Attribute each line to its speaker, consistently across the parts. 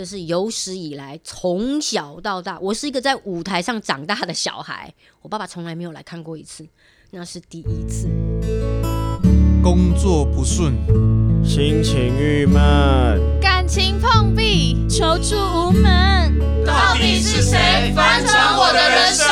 Speaker 1: 这是有史以来从小到大，我是一个在舞台上长大的小孩，我爸爸从来没有来看过一次，那是第一次。
Speaker 2: 工作不顺，
Speaker 3: 心情郁闷，
Speaker 4: 感情碰壁，
Speaker 5: 求助无门，
Speaker 6: 到底是谁翻转我的人生？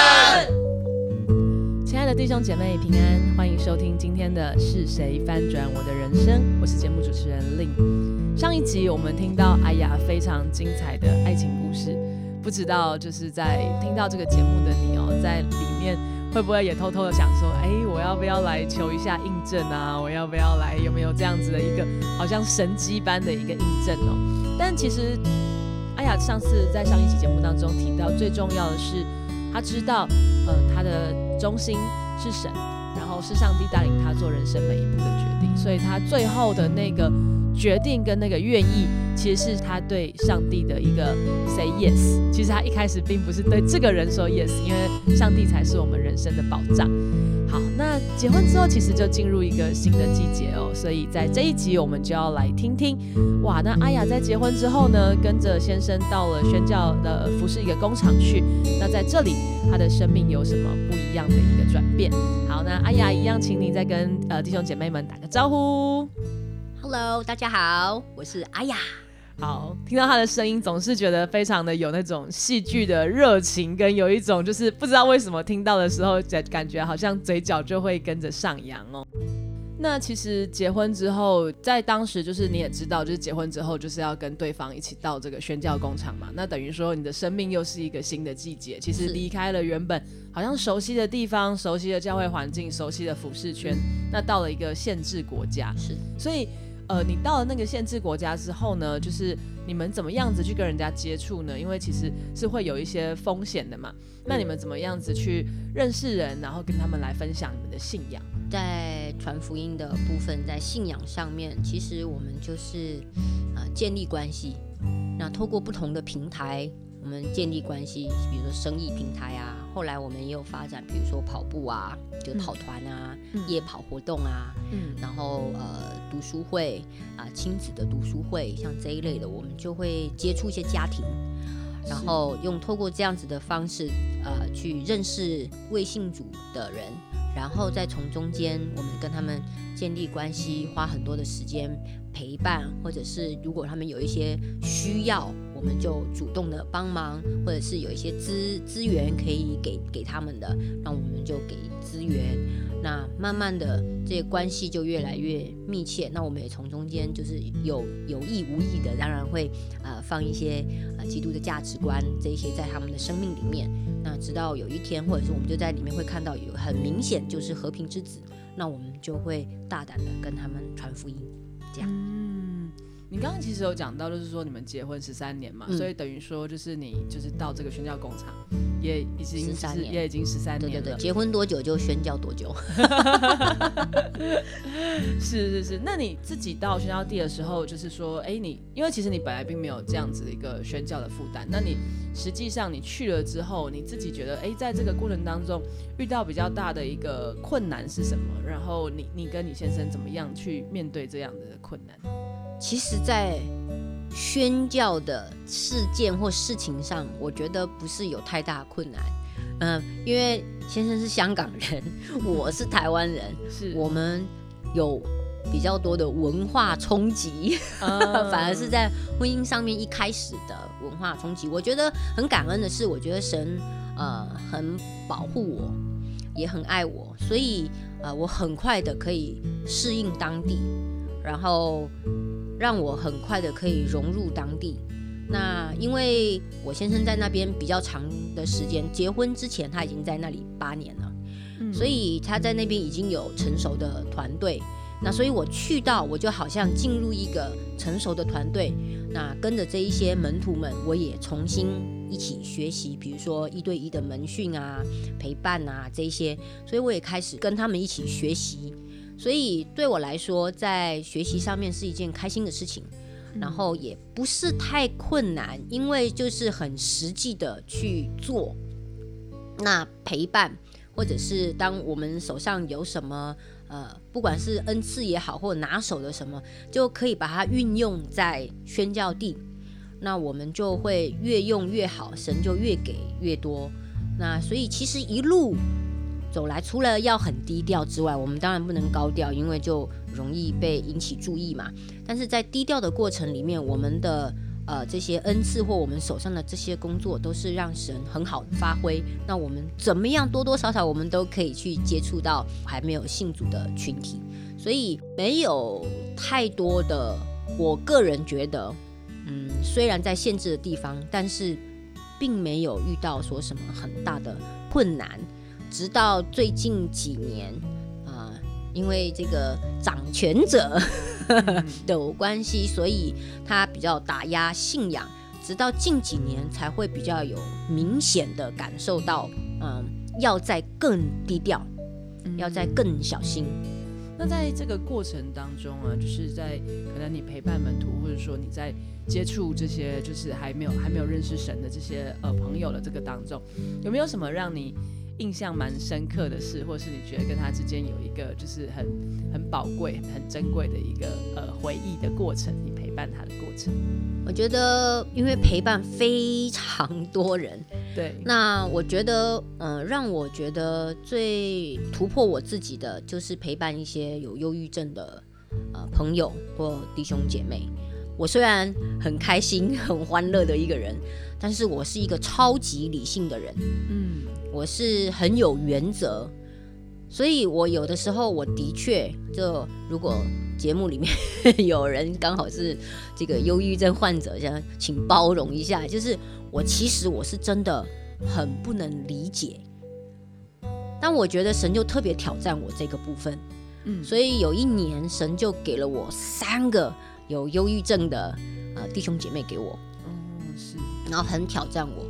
Speaker 4: 弟兄姐妹平安，欢迎收听今天的是谁翻转我的人生？我是节目主持人令。上一集我们听到哎呀非常精彩的爱情故事，不知道就是在听到这个节目的你哦，在里面。会不会也偷偷的想说，哎，我要不要来求一下印证啊？我要不要来？有没有这样子的一个好像神机般的一个印证哦？但其实，哎呀，上次在上一期节目当中提到，最重要的是他知道，呃，他的中心是神，然后是上帝带领他做人生每一步的决定，所以他最后的那个。决定跟那个愿意，其实是他对上帝的一个 say yes。其实他一开始并不是对这个人说 yes，因为上帝才是我们人生的保障。好，结婚之后其实就进入一个新的季节哦，所以在这一集我们就要来听听，哇，那阿雅在结婚之后呢，跟着先生到了宣教的服饰一个工厂去，那在这里她的生命有什么不一样的一个转变？好，那阿雅一样，请你再跟呃弟兄姐妹们打个招呼。
Speaker 1: Hello，大家好，我是阿雅。
Speaker 4: 好，听到他的声音，总是觉得非常的有那种戏剧的热情，跟有一种就是不知道为什么听到的时候，感感觉好像嘴角就会跟着上扬哦。那其实结婚之后，在当时就是你也知道，就是结婚之后就是要跟对方一起到这个宣教工厂嘛。那等于说你的生命又是一个新的季节，其实离开了原本好像熟悉的地方、熟悉的教会环境、熟悉的服饰圈，那到了一个限制国家，
Speaker 1: 是，
Speaker 4: 所以。呃，你到了那个限制国家之后呢，就是你们怎么样子去跟人家接触呢？因为其实是会有一些风险的嘛。那你们怎么样子去认识人，然后跟他们来分享你们的信仰？
Speaker 1: 在传福音的部分，在信仰上面，其实我们就是呃建立关系。那透过不同的平台。我们建立关系，比如说生意平台啊，后来我们也有发展，比如说跑步啊，就跑团啊，夜跑活动啊，嗯，然后呃读书会啊，亲子的读书会，像这一类的，我们就会接触一些家庭，然后用透过这样子的方式，呃，去认识未信主的人，然后再从中间我们跟他们建立关系，花很多的时间陪伴，或者是如果他们有一些需要。我们就主动的帮忙，或者是有一些资资源可以给给他们的，那我们就给资源。那慢慢的，这些关系就越来越密切。那我们也从中间就是有有意无意的，当然会呃放一些呃基督的价值观这些在他们的生命里面。那直到有一天，或者是我们就在里面会看到有很明显就是和平之子，那我们就会大胆的跟他们传福音，这样。
Speaker 4: 你刚刚其实有讲到，就是说你们结婚十三年嘛，所以等于说就是你就是到这个宣教工厂也已经十三年，也已经十三年了。
Speaker 1: 结婚多久就宣教多久。
Speaker 4: 是是是，那你自己到宣教地的时候，就是说，哎，你因为其实你本来并没有这样子的一个宣教的负担，那你实际上你去了之后，你自己觉得，哎，在这个过程当中遇到比较大的一个困难是什么？然后你你跟你先生怎么样去面对这样的困难？
Speaker 1: 其实，在宣教的事件或事情上，我觉得不是有太大困难。嗯，因为先生是香港人，我是台湾人，
Speaker 4: 是
Speaker 1: 我们有比较多的文化冲击，反而是在婚姻上面一开始的文化冲击。我觉得很感恩的是，我觉得神呃很保护我，也很爱我，所以呃我很快的可以适应当地，然后。让我很快的可以融入当地。那因为我先生在那边比较长的时间，结婚之前他已经在那里八年了，所以他在那边已经有成熟的团队。那所以我去到，我就好像进入一个成熟的团队。那跟着这一些门徒们，我也重新一起学习，比如说一对一的门训啊、陪伴啊这些，所以我也开始跟他们一起学习。所以对我来说，在学习上面是一件开心的事情，然后也不是太困难，因为就是很实际的去做。那陪伴，或者是当我们手上有什么，呃，不管是恩赐也好，或拿手的什么，就可以把它运用在宣教地。那我们就会越用越好，神就越给越多。那所以其实一路走来，除了要很低调之外，我们当然不能高调，因为就容易被引起注意嘛。但是在低调的过程里面，我们的呃这些恩赐或我们手上的这些工作，都是让神很好的发挥。那我们怎么样多多少少，我们都可以去接触到还没有信主的群体，所以没有太多的。我个人觉得，嗯，虽然在限制的地方，但是并没有遇到说什么很大的困难。直到最近几年，啊，因为这个掌权者 的关系，所以他比较打压信仰。直到近几年才会比较有明显的感受到，嗯，要在更低调，要在更小心。
Speaker 4: 那在这个过程当中啊，就是在可能你陪伴门徒，或者说你在接触这些就是还没有还没有认识神的这些呃朋友的这个当中，有没有什么让你印象蛮深刻的事，或是你觉得跟他之间有一个就是很很宝贵、很珍贵的一个呃回忆的过程？你陪伴他的过程？
Speaker 1: 我觉得，因为陪伴非常多人。
Speaker 4: 对，
Speaker 1: 那我觉得，嗯，让我觉得最突破我自己的，就是陪伴一些有忧郁症的呃朋友或弟兄姐妹。我虽然很开心、很欢乐的一个人，但是我是一个超级理性的人。嗯，我是很有原则，所以我有的时候，我的确就如果节目里面 有人刚好是这个忧郁症患者，想请包容一下，就是。我其实我是真的很不能理解，但我觉得神就特别挑战我这个部分，嗯，所以有一年神就给了我三个有忧郁症的呃弟兄姐妹给我，
Speaker 4: 哦是，
Speaker 1: 然后很挑战我，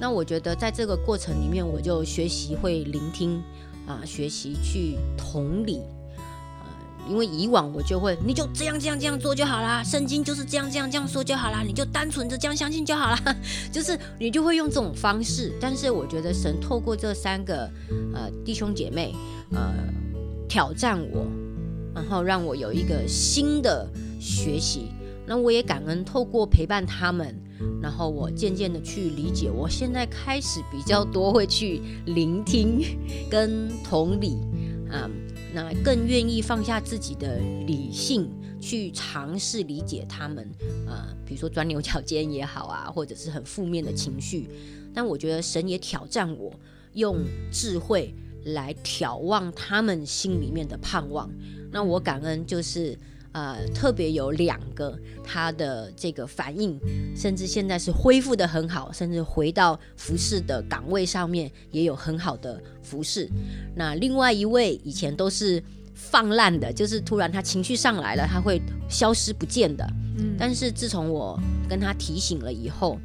Speaker 1: 那我觉得在这个过程里面，我就学习会聆听啊，学习去同理。因为以往我就会，你就这样这样这样做就好啦，圣经就是这样这样这样说就好啦，你就单纯的这样相信就好啦，就是你就会用这种方式。但是我觉得神透过这三个呃弟兄姐妹呃挑战我，然后让我有一个新的学习。那我也感恩透过陪伴他们，然后我渐渐的去理解，我现在开始比较多会去聆听跟同理啊。那更愿意放下自己的理性，去尝试理解他们，呃，比如说钻牛角尖也好啊，或者是很负面的情绪。但我觉得神也挑战我，用智慧来眺望他们心里面的盼望。那我感恩就是。呃，特别有两个，他的这个反应，甚至现在是恢复的很好，甚至回到服饰的岗位上面也有很好的服饰。那另外一位以前都是放烂的，就是突然他情绪上来了，他会消失不见的。嗯，但是自从我跟他提醒了以后，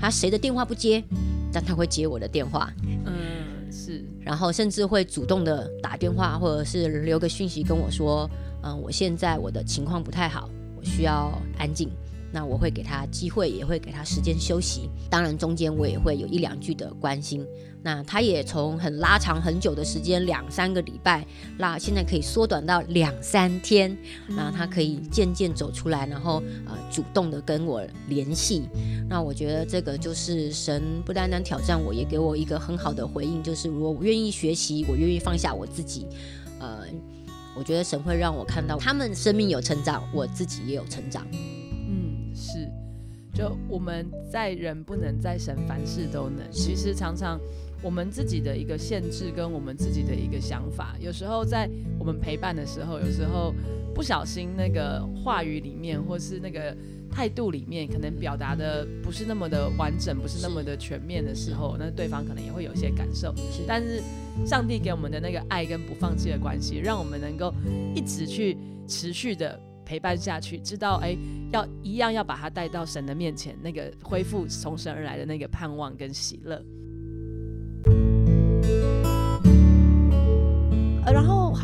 Speaker 1: 他谁的电话不接，但他会接我的电话。
Speaker 4: 嗯，是，
Speaker 1: 然后甚至会主动的打电话或者是留个讯息跟我说。嗯，我现在我的情况不太好，我需要安静。那我会给他机会，也会给他时间休息。当然，中间我也会有一两句的关心。那他也从很拉长很久的时间，两三个礼拜，那现在可以缩短到两三天。那他可以渐渐走出来，然后呃，主动的跟我联系。那我觉得这个就是神不单单挑战我，也给我一个很好的回应，就是如果我愿意学习，我愿意放下我自己，呃。我觉得神会让我看到他们生命有成长，我自己也有成长。
Speaker 4: 嗯，是，就我们在人不能，在神凡事都能。其实常常我们自己的一个限制跟我们自己的一个想法，有时候在我们陪伴的时候，有时候不小心那个话语里面，或是那个。态度里面可能表达的不是那么的完整，不是那么的全面的时候，那对方可能也会有一些感受。但是上帝给我们的那个爱跟不放弃的关系，让我们能够一直去持续的陪伴下去，知道哎，要一样要把他带到神的面前，那个恢复从神而来的那个盼望跟喜乐。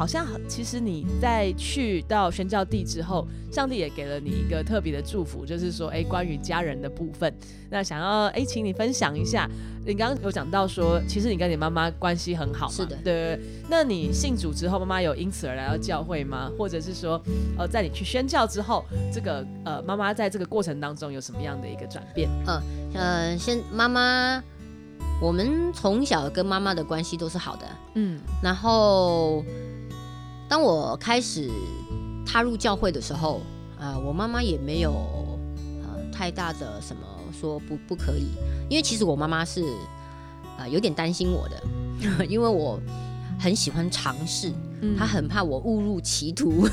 Speaker 4: 好像其实你在去到宣教地之后，上帝也给了你一个特别的祝福，就是说，哎，关于家人的部分，那想要哎，请你分享一下。你刚刚有讲到说，其实你跟你妈妈关系很好，
Speaker 1: 是的，
Speaker 4: 对。那你信主之后，妈妈有因此而来到教会吗？或者是说，呃，在你去宣教之后，这个呃，妈妈在这个过程当中有什么样的一个转变？
Speaker 1: 嗯呃，先妈妈。我们从小跟妈妈的关系都是好的，嗯，然后当我开始踏入教会的时候，啊，我妈妈也没有呃太大的什么说不不可以，因为其实我妈妈是啊有点担心我的，因为我很喜欢尝试，她很怕我误入歧途，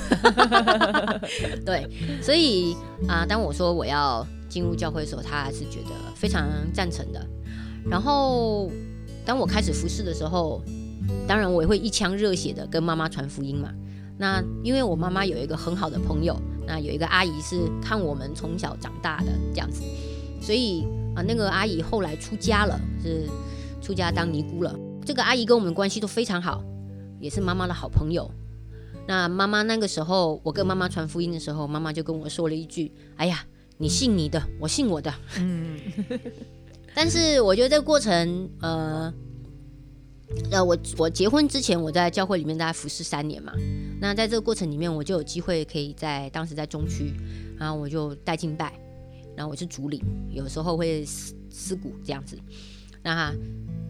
Speaker 1: 对，所以啊，当我说我要进入教会的时候，她还是觉得非常赞成的。然后，当我开始服侍的时候，当然我也会一腔热血的跟妈妈传福音嘛。那因为我妈妈有一个很好的朋友，那有一个阿姨是看我们从小长大的这样子，所以啊，那个阿姨后来出家了，是出家当尼姑了。这个阿姨跟我们关系都非常好，也是妈妈的好朋友。那妈妈那个时候，我跟妈妈传福音的时候，妈妈就跟我说了一句：“哎呀，你信你的，我信我的。”嗯。但是我觉得这个过程，呃，呃，我我结婚之前我在教会里面大概服侍三年嘛，那在这个过程里面，我就有机会可以在当时在中区，然后我就带敬拜，然后我是主领，有时候会司司鼓这样子，那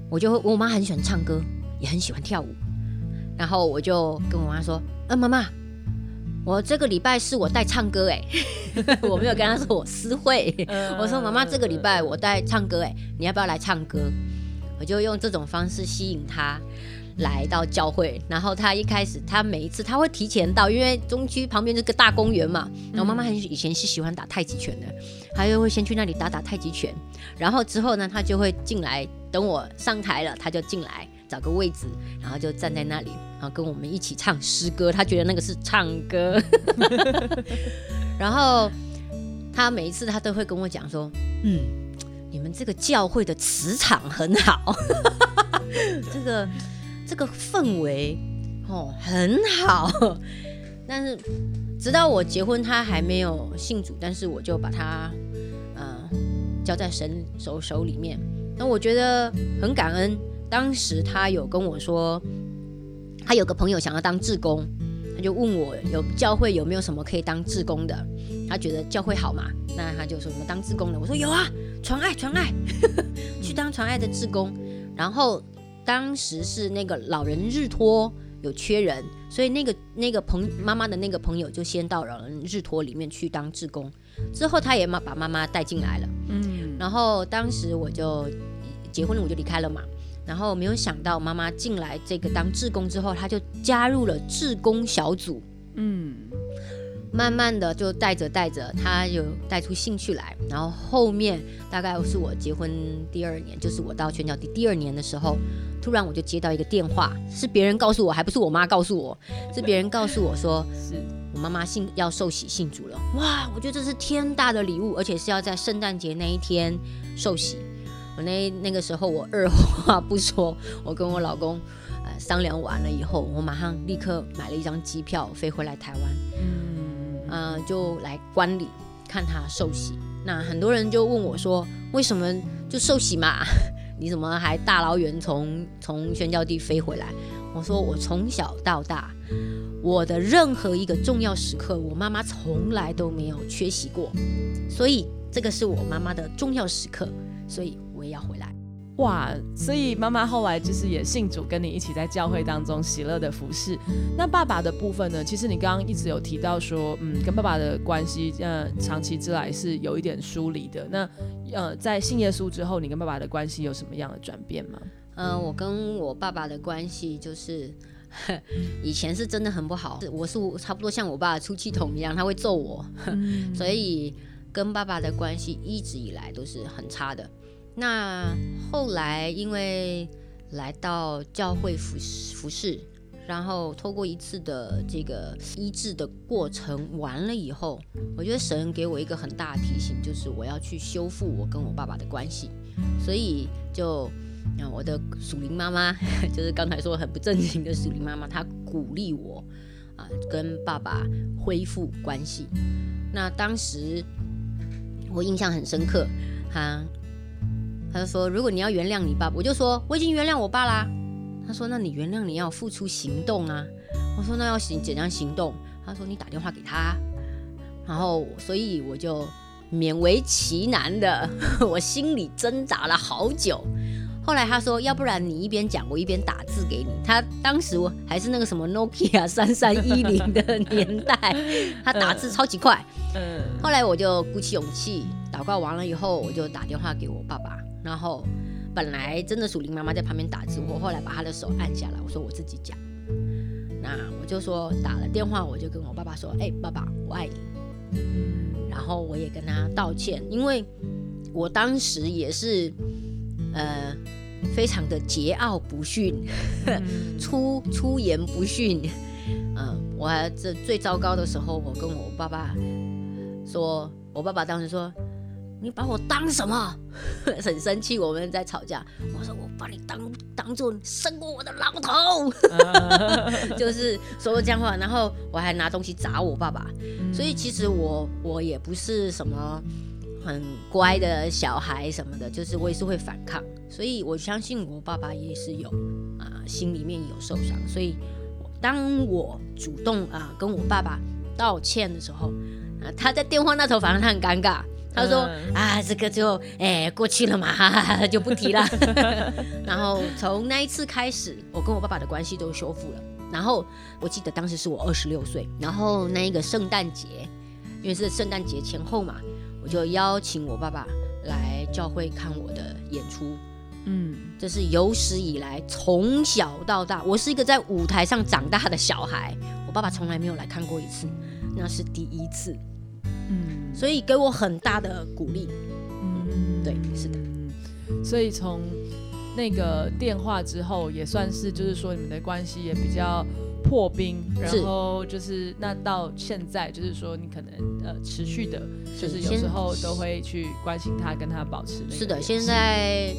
Speaker 1: 我就我妈很喜欢唱歌，也很喜欢跳舞，然后我就跟我妈说，啊妈妈。我这个礼拜是我带唱歌哎，我没有跟她说我私会，我说妈妈这个礼拜我带唱歌哎，你要不要来唱歌？我就用这种方式吸引他来到教会，然后他一开始他每一次他会提前到，因为中区旁边这个大公园嘛，然后妈妈很以前是喜欢打太极拳的，他就会先去那里打打太极拳，然后之后呢他就会进来，等我上台了他就进来。找个位置，然后就站在那里，然后跟我们一起唱诗歌。他觉得那个是唱歌，然后他每一次他都会跟我讲说：“嗯，你们这个教会的磁场很好，这个这个氛围哦很好。”但是直到我结婚，他还没有信主，但是我就把他嗯交在神手手里面。那我觉得很感恩。当时他有跟我说，他有个朋友想要当志工，他就问我有教会有没有什么可以当志工的。他觉得教会好嘛，那他就说什么当志工的。我说有啊，传爱传爱，去当传爱的志工。然后当时是那个老人日托有缺人，所以那个那个朋妈妈的那个朋友就先到老人日托里面去当志工。之后他也妈把妈妈带进来了，嗯，然后当时我就结婚了，我就离开了嘛。然后没有想到，妈妈进来这个当志工之后，她就加入了志工小组。嗯，慢慢的就带着带着，她有带出兴趣来。然后后面大概是我结婚第二年，就是我到全教第第二年的时候，突然我就接到一个电话，是别人告诉我，还不是我妈告诉我，是别人告诉我说，是我妈妈信要受洗信主了。哇，我觉得这是天大的礼物，而且是要在圣诞节那一天受洗。我那那个时候，我二话不说，我跟我老公呃商量完了以后，我马上立刻买了一张机票飞回来台湾，嗯，呃，就来观礼看他受洗。那很多人就问我说，为什么就受洗嘛？你怎么还大老远从从宣教地飞回来？我说我从小到大，我的任何一个重要时刻，我妈妈从来都没有缺席过，所以这个是我妈妈的重要时刻，所以。我也要回来，
Speaker 4: 哇！所以妈妈后来就是也信主，跟你一起在教会当中喜乐的服侍。那爸爸的部分呢？其实你刚刚一直有提到说，嗯，跟爸爸的关系，呃，长期之来是有一点疏离的。那呃，在信耶稣之后，你跟爸爸的关系有什么样的转变吗？
Speaker 1: 嗯，我跟我爸爸的关系就是 以前是真的很不好，我是差不多像我爸的出气筒一样，他会揍我，所以跟爸爸的关系一直以来都是很差的。那后来因为来到教会服服侍，然后透过一次的这个医治的过程完了以后，我觉得神给我一个很大的提醒，就是我要去修复我跟我爸爸的关系，所以就那我的属灵妈妈，就是刚才说很不正经的属灵妈妈，她鼓励我啊，跟爸爸恢复关系。那当时我印象很深刻，他他说，如果你要原谅你爸，我就说我已经原谅我爸啦。他说，那你原谅你要付出行动啊。我说，那要行怎样行动？他说，你打电话给他。然后，所以我就勉为其难的，我心里挣扎了好久。后来他说，要不然你一边讲，我一边打字给你。他当时我还是那个什么 Nokia 三三一零的年代，他打字超级快。嗯。后来我就鼓起勇气，祷告完了以后，我就打电话给我爸爸。然后本来真的属灵妈妈在旁边打字，我后来把他的手按下来，我说我自己讲。那我就说打了电话，我就跟我爸爸说：“哎，爸爸，我爱你。”然后我也跟他道歉，因为我当时也是呃非常的桀骜不驯，出出言不逊。嗯，我还这最糟糕的时候，我跟我爸爸说，我爸爸当时说。你把我当什么？很生气，我们在吵架。我说我把你当当做生过我的老头，就是说这样话。然后我还拿东西砸我爸爸。所以其实我我也不是什么很乖的小孩什么的，就是我也是会反抗。所以我相信我爸爸也是有啊，心里面有受伤。所以当我主动啊跟我爸爸道歉的时候，啊他在电话那头，反正他很尴尬。他说：“啊，这个就哎过去了嘛，就不提了。”然后从那一次开始，我跟我爸爸的关系都修复了。然后我记得当时是我二十六岁，然后那一个圣诞节，因为是圣诞节前后嘛，我就邀请我爸爸来教会看我的演出。嗯，这是有史以来从小到大，我是一个在舞台上长大的小孩，我爸爸从来没有来看过一次，那是第一次。嗯，所以给我很大的鼓励。嗯，对，是的。
Speaker 4: 所以从那个电话之后，也算是就是说你们的关系也比较破冰。然后就是那到现在，就是说你可能呃持续的，就是有时候都会去关心他，跟他保持。
Speaker 1: 是的，现在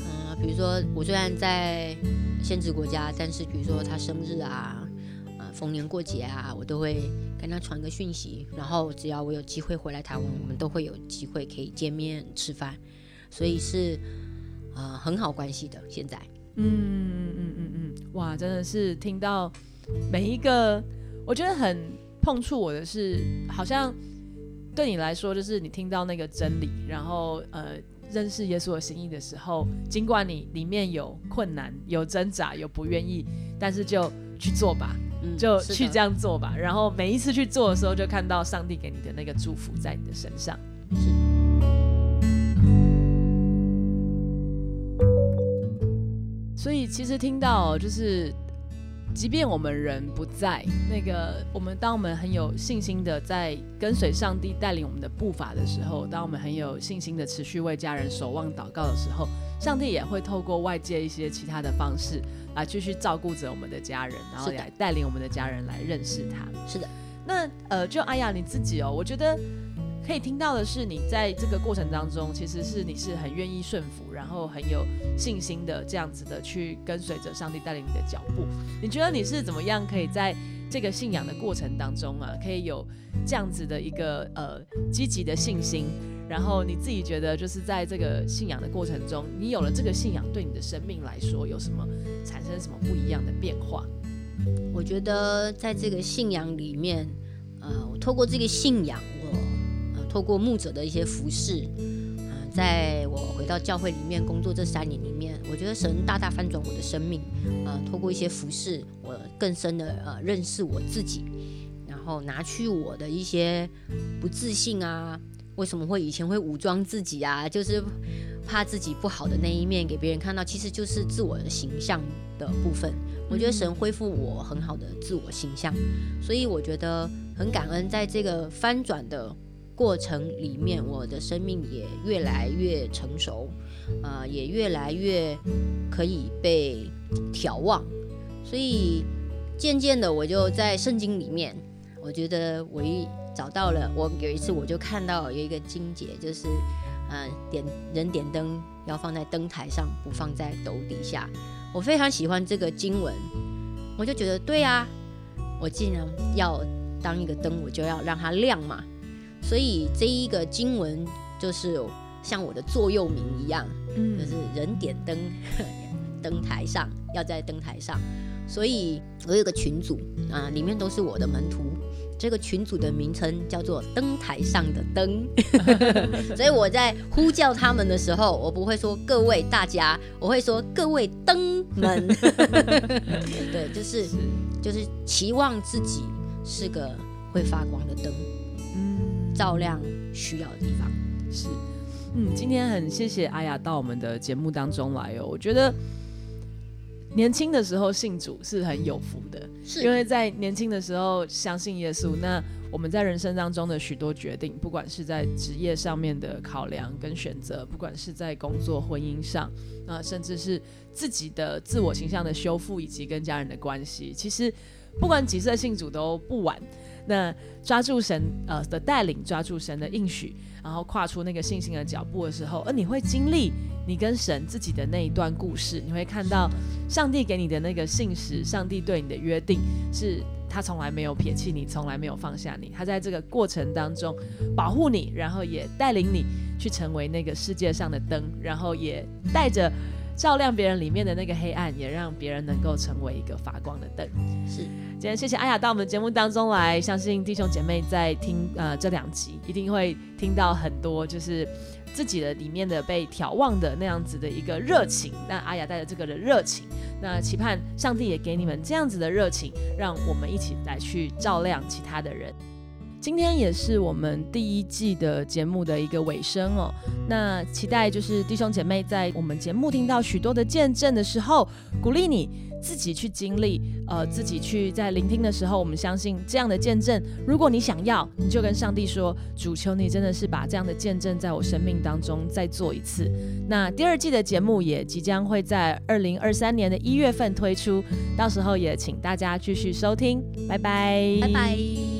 Speaker 1: 嗯，比如说我虽然在限制国家，但是比如说他生日啊。逢年过节啊，我都会跟他传个讯息，然后只要我有机会回来台湾，我们都会有机会可以见面吃饭，所以是呃很好关系的。现在，嗯嗯
Speaker 4: 嗯嗯嗯，哇，真的是听到每一个，我觉得很碰触我的是，好像对你来说，就是你听到那个真理，然后呃认识耶稣的心意的时候，尽管你里面有困难、有挣扎、有不愿意，但是就去做吧。就去这样做吧，然后每一次去做的时候，就看到上帝给你的那个祝福在你的身上。是。所以其实听到就是，即便我们人不在那个，我们当我们很有信心的在跟随上帝带领我们的步伐的时候，当我们很有信心的持续为家人守望祷告的时候，上帝也会透过外界一些其他的方式。来继续照顾着我们的家人，然后来带领我们的家人来认识他。
Speaker 1: 是的，
Speaker 4: 那呃，就阿雅你自己哦，我觉得可以听到的是，你在这个过程当中，其实是你是很愿意顺服，然后很有信心的这样子的去跟随着上帝带领你的脚步。你觉得你是怎么样可以在这个信仰的过程当中啊，可以有这样子的一个呃积极的信心？然后你自己觉得，就是在这个信仰的过程中，你有了这个信仰，对你的生命来说有什么产生什么不一样的变化？
Speaker 1: 我觉得在这个信仰里面，呃，我透过这个信仰，透过牧者的一些服饰，呃，在我回到教会里面工作这三年里面，我觉得神大大翻转我的生命，呃，透过一些服饰，我更深的呃认识我自己，然后拿去我的一些不自信啊。为什么会以前会武装自己啊？就是怕自己不好的那一面给别人看到，其实就是自我的形象的部分。我觉得神恢复我很好的自我形象，所以我觉得很感恩，在这个翻转的过程里面，我的生命也越来越成熟，啊，也越来越可以被眺望。所以渐渐的，我就在圣经里面，我觉得唯一。找到了，我有一次我就看到有一个经节，就是呃，点人点灯要放在灯台上，不放在斗底下。我非常喜欢这个经文，我就觉得对啊，我既然要当一个灯，我就要让它亮嘛。所以这一个经文就是像我的座右铭一样，就是人点灯，灯台上要在灯台上。所以我有个群组啊，里面都是我的门徒。这个群组的名称叫做“灯台上的灯”，所以我在呼叫他们的时候，我不会说“各位大家”，我会说“各位灯们”。对，就是就是期望自己是个会发光的灯，嗯，照亮需要的地方。
Speaker 4: 是，嗯，今天很谢谢阿雅到我们的节目当中来哦，我觉得。年轻的时候信主是很有福的，
Speaker 1: 是
Speaker 4: 因为在年轻的时候相信耶稣。那我们在人生当中的许多决定，不管是在职业上面的考量跟选择，不管是在工作、婚姻上，啊，甚至是自己的自我形象的修复，以及跟家人的关系，其实不管几岁信主都不晚。那抓住神呃的带领，抓住神的应许，然后跨出那个信心的脚步的时候，而你会经历。你跟神自己的那一段故事，你会看到上帝给你的那个信实，上帝对你的约定是他从来没有撇弃你，从来没有放下你，他在这个过程当中保护你，然后也带领你去成为那个世界上的灯，然后也带着照亮别人里面的那个黑暗，也让别人能够成为一个发光的灯。
Speaker 1: 是，
Speaker 4: 今天谢谢阿雅到我们的节目当中来，相信弟兄姐妹在听呃这两集一定会听到很多就是。自己的里面的被眺望的那样子的一个热情，那阿雅带着这个的热情，那期盼上帝也给你们这样子的热情，让我们一起来去照亮其他的人。今天也是我们第一季的节目的一个尾声哦，那期待就是弟兄姐妹在我们节目听到许多的见证的时候，鼓励你。自己去经历，呃，自己去在聆听的时候，我们相信这样的见证。如果你想要，你就跟上帝说：“主求你真的是把这样的见证在我生命当中再做一次。”那第二季的节目也即将会在二零二三年的一月份推出，到时候也请大家继续收听。拜拜，
Speaker 1: 拜拜。